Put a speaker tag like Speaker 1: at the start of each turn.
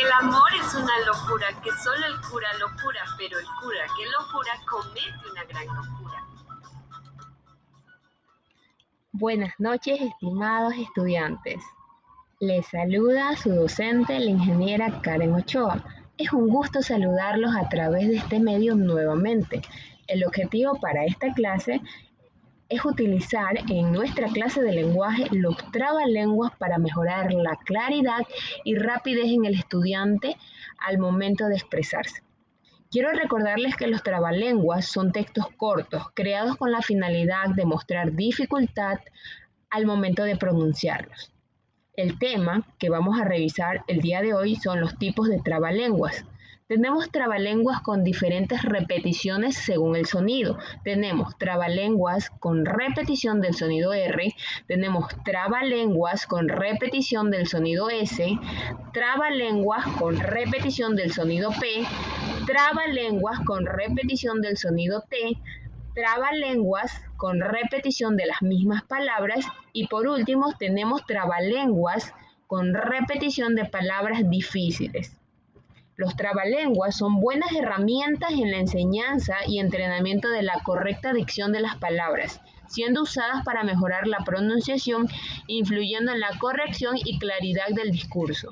Speaker 1: El amor es una locura que solo el cura lo cura, pero el cura que lo cura comete una gran locura.
Speaker 2: Buenas noches, estimados estudiantes. Les saluda su docente, la ingeniera Karen Ochoa. Es un gusto saludarlos a través de este medio nuevamente. El objetivo para esta clase es utilizar en nuestra clase de lenguaje los trabalenguas para mejorar la claridad y rapidez en el estudiante al momento de expresarse. Quiero recordarles que los trabalenguas son textos cortos creados con la finalidad de mostrar dificultad al momento de pronunciarlos. El tema que vamos a revisar el día de hoy son los tipos de trabalenguas. Tenemos trabalenguas con diferentes repeticiones según el sonido. Tenemos trabalenguas con repetición del sonido R, tenemos trabalenguas con repetición del sonido S, trabalenguas con repetición del sonido P, trabalenguas con repetición del sonido T, trabalenguas con repetición de las mismas palabras y por último tenemos trabalenguas con repetición de palabras difíciles. Los trabalenguas son buenas herramientas en la enseñanza y entrenamiento de la correcta dicción de las palabras, siendo usadas para mejorar la pronunciación, influyendo en la corrección y claridad del discurso.